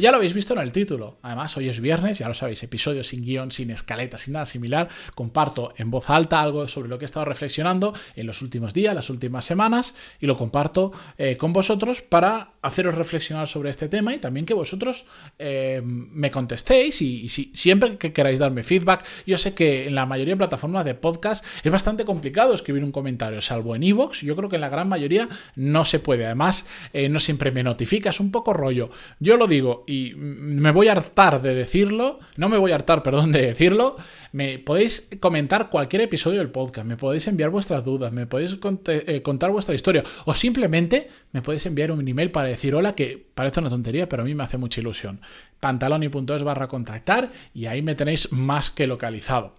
Ya lo habéis visto en el título. Además, hoy es viernes, ya lo sabéis, episodio sin guion, sin escaleta, sin nada similar. Comparto en voz alta algo sobre lo que he estado reflexionando en los últimos días, las últimas semanas, y lo comparto eh, con vosotros para haceros reflexionar sobre este tema y también que vosotros eh, me contestéis y, si, siempre que queráis darme feedback. Yo sé que en la mayoría de plataformas de podcast es bastante complicado escribir un comentario, salvo en iVoox. yo creo que en la gran mayoría no se puede. Además, eh, no siempre me notifica, es un poco rollo. Yo lo digo y me voy a hartar de decirlo, no me voy a hartar, perdón, de decirlo, me podéis comentar cualquier episodio del podcast, me podéis enviar vuestras dudas, me podéis eh, contar vuestra historia o simplemente me podéis enviar un email para decir hola, que parece una tontería, pero a mí me hace mucha ilusión. pantaloni.es barra contactar y ahí me tenéis más que localizado.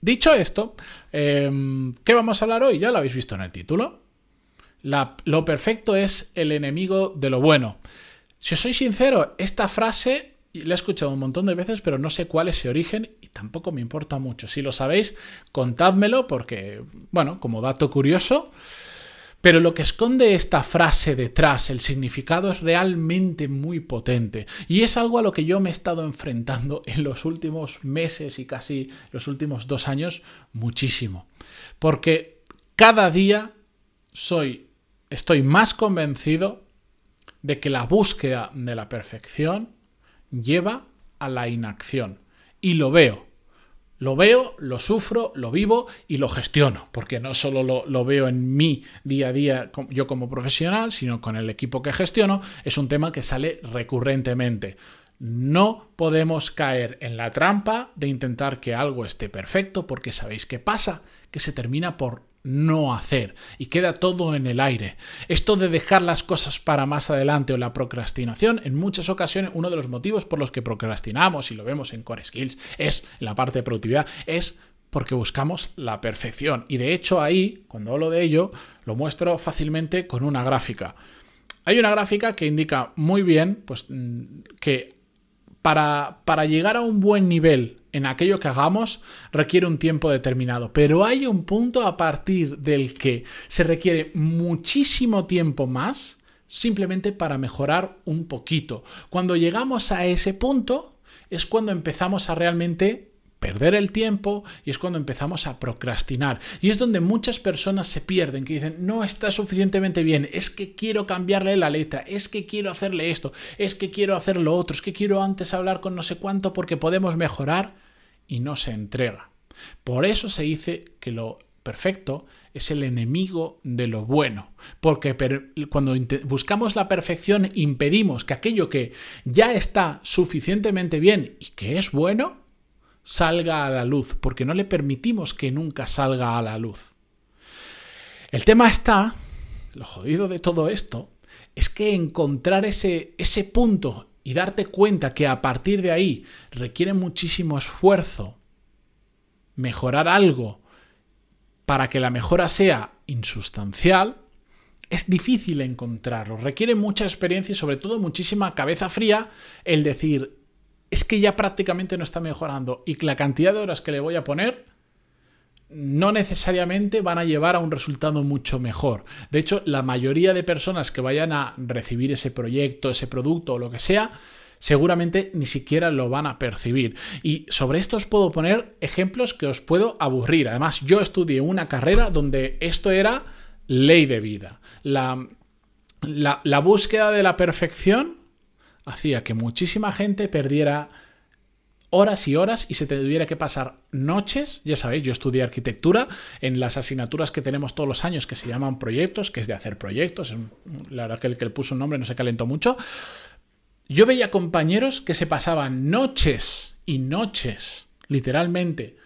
Dicho esto, em, ¿qué vamos a hablar hoy? Ya lo habéis visto en el título. lo perfecto es el enemigo de lo bueno. Si os soy sincero, esta frase la he escuchado un montón de veces, pero no sé cuál es su origen y tampoco me importa mucho. Si lo sabéis, contádmelo porque, bueno, como dato curioso. Pero lo que esconde esta frase detrás, el significado es realmente muy potente. Y es algo a lo que yo me he estado enfrentando en los últimos meses y casi los últimos dos años muchísimo. Porque cada día soy, estoy más convencido de que la búsqueda de la perfección lleva a la inacción. Y lo veo. Lo veo, lo sufro, lo vivo y lo gestiono, porque no solo lo, veo en mi día a día yo como profesional, sino con el equipo que gestiono, es un tema que sale recurrentemente. No podemos caer en la trampa de intentar que algo esté perfecto, porque sabéis qué pasa, que se termina por no hacer y queda todo en el aire. Esto de dejar las cosas para más adelante o la procrastinación, en muchas ocasiones uno de los motivos por los que procrastinamos y lo vemos en Core Skills es la parte de productividad es porque buscamos la perfección y de hecho ahí, cuando hablo de ello, lo muestro fácilmente con una gráfica. Hay una gráfica que indica muy bien pues, mm, que para, para llegar a un buen nivel en aquello que hagamos requiere un tiempo determinado, pero hay un punto a partir del que se requiere muchísimo tiempo más simplemente para mejorar un poquito. Cuando llegamos a ese punto es cuando empezamos a realmente perder el tiempo y es cuando empezamos a procrastinar. Y es donde muchas personas se pierden, que dicen, no está suficientemente bien, es que quiero cambiarle la letra, es que quiero hacerle esto, es que quiero hacer lo otro, es que quiero antes hablar con no sé cuánto porque podemos mejorar y no se entrega. Por eso se dice que lo perfecto es el enemigo de lo bueno, porque cuando buscamos la perfección impedimos que aquello que ya está suficientemente bien y que es bueno, salga a la luz, porque no le permitimos que nunca salga a la luz. El tema está, lo jodido de todo esto, es que encontrar ese, ese punto y darte cuenta que a partir de ahí requiere muchísimo esfuerzo mejorar algo para que la mejora sea insustancial, es difícil encontrarlo. Requiere mucha experiencia y sobre todo muchísima cabeza fría el decir, es que ya prácticamente no está mejorando y la cantidad de horas que le voy a poner no necesariamente van a llevar a un resultado mucho mejor. De hecho, la mayoría de personas que vayan a recibir ese proyecto, ese producto o lo que sea, seguramente ni siquiera lo van a percibir. Y sobre esto os puedo poner ejemplos que os puedo aburrir. Además, yo estudié una carrera donde esto era ley de vida. La, la, la búsqueda de la perfección hacía que muchísima gente perdiera horas y horas y se tuviera que pasar noches, ya sabéis, yo estudié arquitectura en las asignaturas que tenemos todos los años que se llaman proyectos, que es de hacer proyectos, la verdad que el que le puso un nombre no se calentó mucho. Yo veía compañeros que se pasaban noches y noches, literalmente,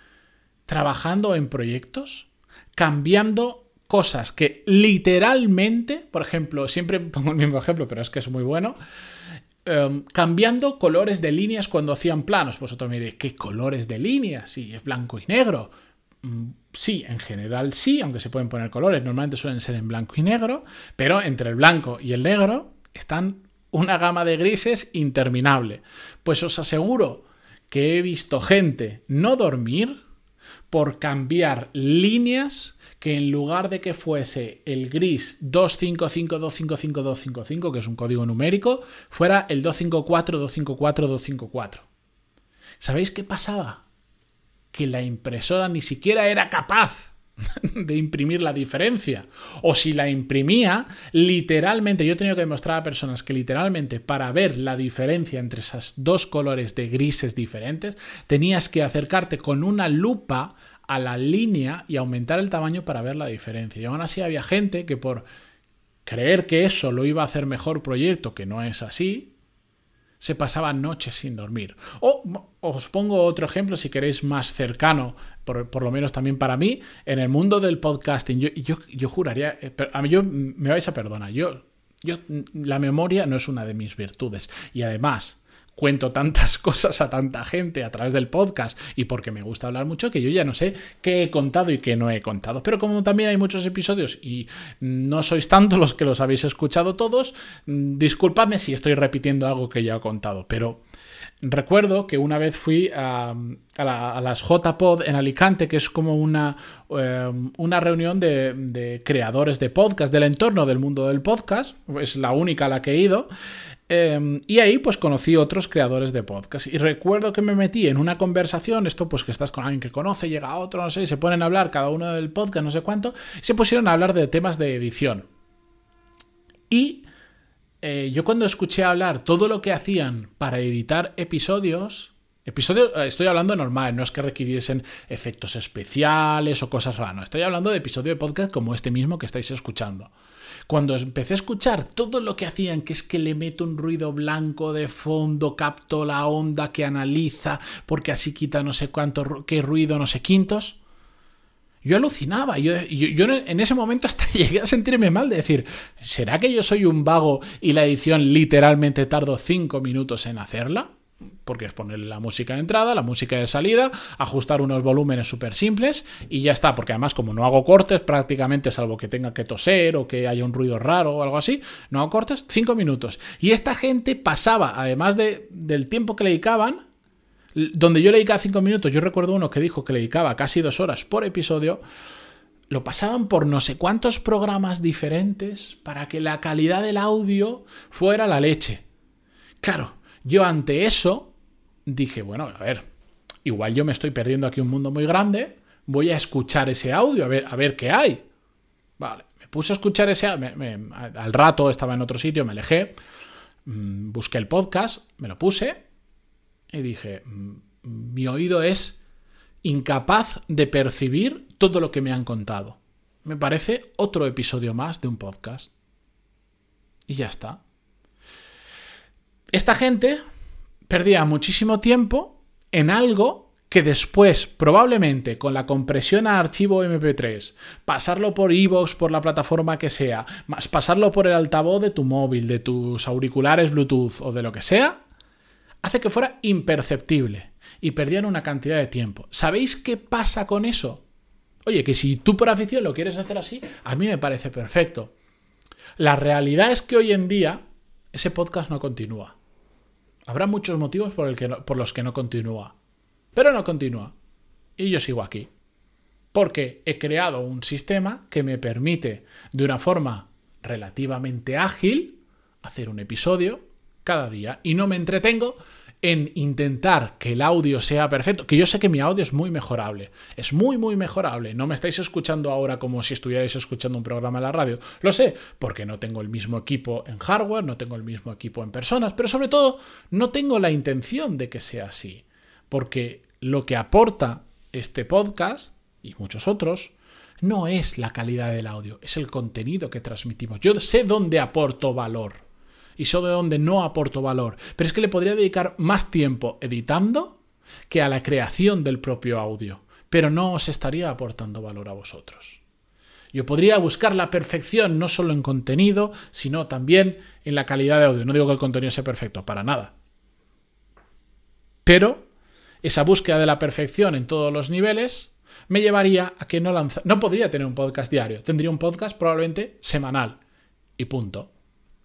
trabajando en proyectos, cambiando cosas que literalmente, por ejemplo, siempre pongo el mismo ejemplo, pero es que es muy bueno, em, cambiando colores de líneas cuando hacían planos. Vosotros me diréis, ¿qué colores de líneas? Sí, es blanco y negro. Mm, sí, en general sí, aunque se pueden poner colores. Normalmente suelen ser en blanco y negro, pero entre el blanco y el negro están una gama de grises interminable. Pues os aseguro que he visto gente no dormir por cambiar líneas que en lugar de que fuese el gris 255255255, que es un código numérico, fuera el 254254254. ¿Sabéis qué pasaba? Que la impresora ni siquiera era capaz de imprimir la diferencia. O si la imprimía, literalmente, yo he tenido que demostrar a personas que literalmente para ver la diferencia entre esos dos colores de grises diferentes, tenías que acercarte con una lupa a la línea y aumentar el tamaño para ver la diferencia. Y aún así había gente que por creer que eso lo iba a hacer mejor proyecto, que no es así, se pasaban noches sin dormir. O os pongo otro ejemplo, si queréis, más cercano, por, lo menos también para mí, en el mundo del podcasting. Yo, yo, juraría, eh, yo me vais a perdonar, yo, yo, la memoria no es una de mis virtudes. Y además, cuento tantas cosas a tanta gente a través del podcast y porque me gusta hablar mucho que yo ya no sé qué he contado y qué no he contado. Pero como también hay muchos episodios y no sois tantos los que los habéis escuchado todos, mm, disculpadme si estoy repitiendo algo que ya he contado, pero recuerdo que una vez fui a, las JPod en Alicante, que es como una, em, una reunión de, creadores de podcast, del entorno del mundo del podcast, es la única a la que he ido, Em, y ahí pues conocí otros creadores de podcast. Y recuerdo que me metí en una conversación, esto pues que estás con alguien que conoce, llega a otro, no sé, y se ponen a hablar cada uno del podcast, no sé cuánto, y se pusieron a hablar de temas de edición. Y eh, yo cuando escuché hablar todo lo que hacían para editar episodios, episodios, eh, estoy hablando normal, no es que requiriesen efectos especiales o cosas raras, estoy hablando de episodio de podcast como este mismo que estáis escuchando. Cuando empecé a escuchar todo lo que hacían, que es que le meto un ruido blanco de fondo, capto la onda que analiza, porque así quita no sé cuánto, qué ruido, no sé quintos. Yo alucinaba, yo, yo, en ese momento hasta llegué a sentirme mal de decir, ¿será que yo soy un vago y la edición literalmente tardo cinco minutos en hacerla? porque es poner la música de entrada, la música de salida, ajustar unos volúmenes súper simples y ya está, porque además como no hago cortes prácticamente, salvo que tenga que toser o que haya un ruido raro o algo así, no hago cortes, cinco minutos. Y esta gente pasaba, además de, del tiempo que le dedicaban, donde yo le dedicaba cinco minutos, yo recuerdo uno que dijo que le dedicaba casi dos horas por episodio, lo pasaban por no sé cuántos programas diferentes para que la calidad del audio fuera la leche. Claro, yo ante eso dije, bueno, a ver, igual yo me estoy perdiendo aquí un mundo muy grande, voy a escuchar ese audio, a ver, a ver qué hay. Vale, me puse a escuchar ese al rato estaba en otro sitio, me alejé, mm, busqué el podcast, me lo puse y dije, mm, mi oído es incapaz de percibir todo lo que me han contado. Me parece otro episodio más de un podcast. Y ya está. Esta gente perdía muchísimo tiempo en algo que después, probablemente con la compresión a archivo MP3, pasarlo por iVoox, por la plataforma que sea, más pasarlo por el altavoz de tu móvil, de tus auriculares Bluetooth o de lo que sea, hace que fuera imperceptible y perdían una cantidad de tiempo. ¿Sabéis qué pasa con eso? Oye, que si tú por afición lo quieres hacer así, a mí me parece perfecto. La realidad es que hoy en día ese podcast no continúa. Habrá muchos motivos por, por los que no continúa. Pero no continúa. Y yo sigo aquí. Porque he creado un sistema que me permite, de una forma relativamente ágil, hacer un episodio cada día. Y no me entretengo en intentar que el audio sea perfecto, que yo sé que mi audio es muy mejorable, es muy, muy mejorable. No me estáis escuchando ahora como si estuvierais escuchando un programa en la radio, lo sé, porque no tengo el mismo equipo en hardware, no tengo el mismo equipo en personas, pero sobre todo no tengo la intención de que sea así, porque lo que aporta este podcast y muchos otros no es la calidad del audio, es el contenido que transmitimos. Yo sé dónde aporto valor y de donde no aporto valor. Pero es que le podría dedicar más tiempo editando que a la creación del propio audio. Pero no os estaría aportando valor a vosotros. Yo podría buscar la perfección no solo en contenido, sino también en la calidad de audio. No digo que el contenido sea perfecto, para nada. Pero esa búsqueda de la perfección en todos los niveles me llevaría a que no lanza no podría tener un podcast diario, tendría un podcast probablemente semanal y punto.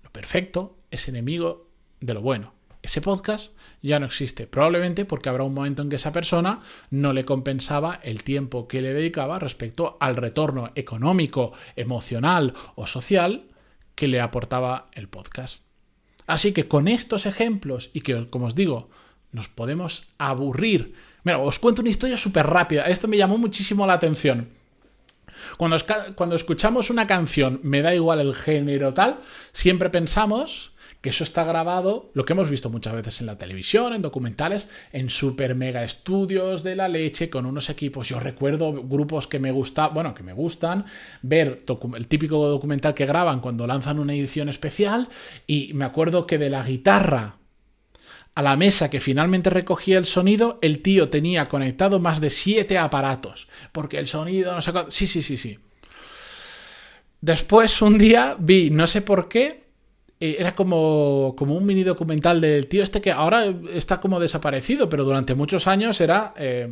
Lo perfecto es enemigo de lo bueno. Ese podcast ya no existe, probablemente porque habrá un momento en que esa persona no le compensaba el tiempo que le dedicaba respecto al retorno económico, emocional o social que le aportaba el podcast. Así que con estos ejemplos y que, como os digo, nos podemos aburrir. Mira, os cuento una historia súper rápida. Esto me llamó muchísimo la atención. Cuando, cuando, escuchamos una canción, me da igual el género tal, siempre pensamos que eso está grabado, lo que hemos visto muchas veces en la televisión, en documentales, en super mega estudios de la leche, con unos equipos. Yo recuerdo grupos que me gustan, bueno, que me gustan, ver el típico documental que graban cuando lanzan una edición especial, y me acuerdo que de la guitarra a la mesa que finalmente recogía el sonido, el tío tenía conectado más de siete aparatos. Porque el sonido, no sé Sí, sí, sí, sí. Después un día vi, no sé por qué, eh, era como, como un mini documental del tío este que ahora está como desaparecido, pero durante muchos años era. Eh,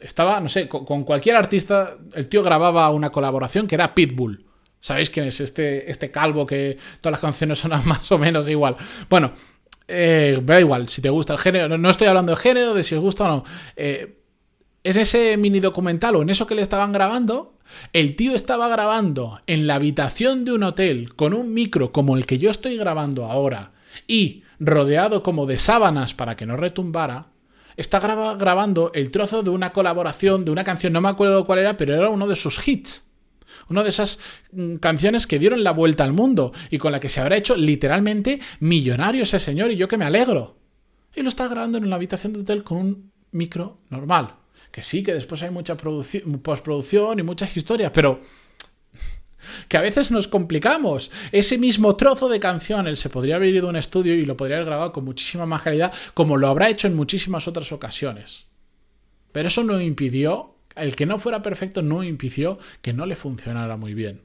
estaba, no sé, con, cualquier artista, el tío grababa una colaboración que era Pitbull. ¿Sabéis quién es este, este calvo que todas las canciones sonan más o menos igual? Bueno, eh, da igual, si te gusta el género, no estoy hablando de género, de si os gusta o no. Eh, en ese mini documental o en eso que le estaban grabando, el tío estaba grabando en la habitación de un hotel con un micro como el que yo estoy grabando ahora y rodeado como de sábanas para que no retumbara. Está grabando el trozo de una colaboración de una canción, no me acuerdo cuál era, pero era uno de sus hits. Una de esas mm, canciones que dieron la vuelta al mundo y con la que se habrá hecho literalmente millonario ese señor y yo que me alegro. Y lo está grabando en una habitación de hotel con un micro normal. Que sí, que después hay mucha postproducción y muchas historias, pero que a veces nos complicamos. Ese mismo trozo de canción, él se podría haber ido a un estudio y lo podría haber grabado con muchísima más calidad, como lo habrá hecho en muchísimas otras ocasiones. Pero eso no impidió el que no fuera perfecto no impidió que no le funcionara muy bien.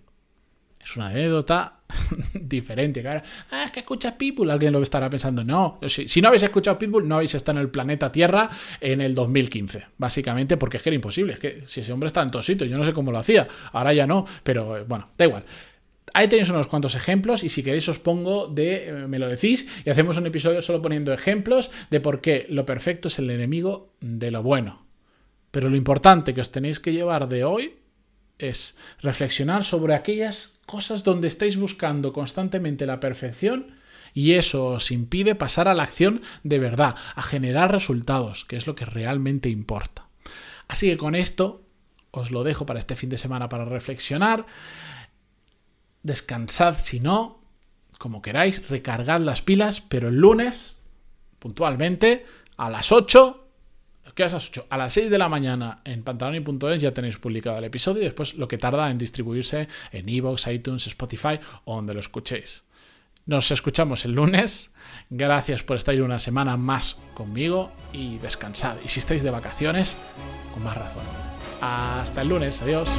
Es una anécdota diferente. Ah, es que escuchas Pitbull. Alguien lo estará pensando. No, si, no habéis escuchado Pitbull, no habéis estado en el planeta Tierra en el 2015. Básicamente porque es que era imposible. Es que si ese hombre está en tosito, yo no sé cómo lo hacía. Ahora ya no, pero eh, bueno, da igual. Ahí tenéis unos cuantos ejemplos y si queréis os pongo de, eh, me lo decís, y hacemos un episodio solo poniendo ejemplos de por qué lo perfecto es el enemigo de lo bueno. Pero lo importante que os tenéis que llevar de hoy es reflexionar sobre aquellas cosas donde estáis buscando constantemente la perfección y eso os impide pasar a la acción de verdad, a generar resultados, que es lo que realmente importa. Así que con esto os lo dejo para este fin de semana para reflexionar. Descansad si no, como queráis, recargad las pilas, pero el lunes, puntualmente, a las 8, ¿Qué a las 8? A las 6 de la mañana en pantaloni.es ya tenéis publicado el episodio y después lo que tarda en distribuirse en Evox, iTunes, Spotify o donde lo escuchéis. Nos escuchamos el lunes. Gracias por estar una semana más conmigo y descansad. Y si estáis de vacaciones, con más razón. Hasta el lunes. Adiós.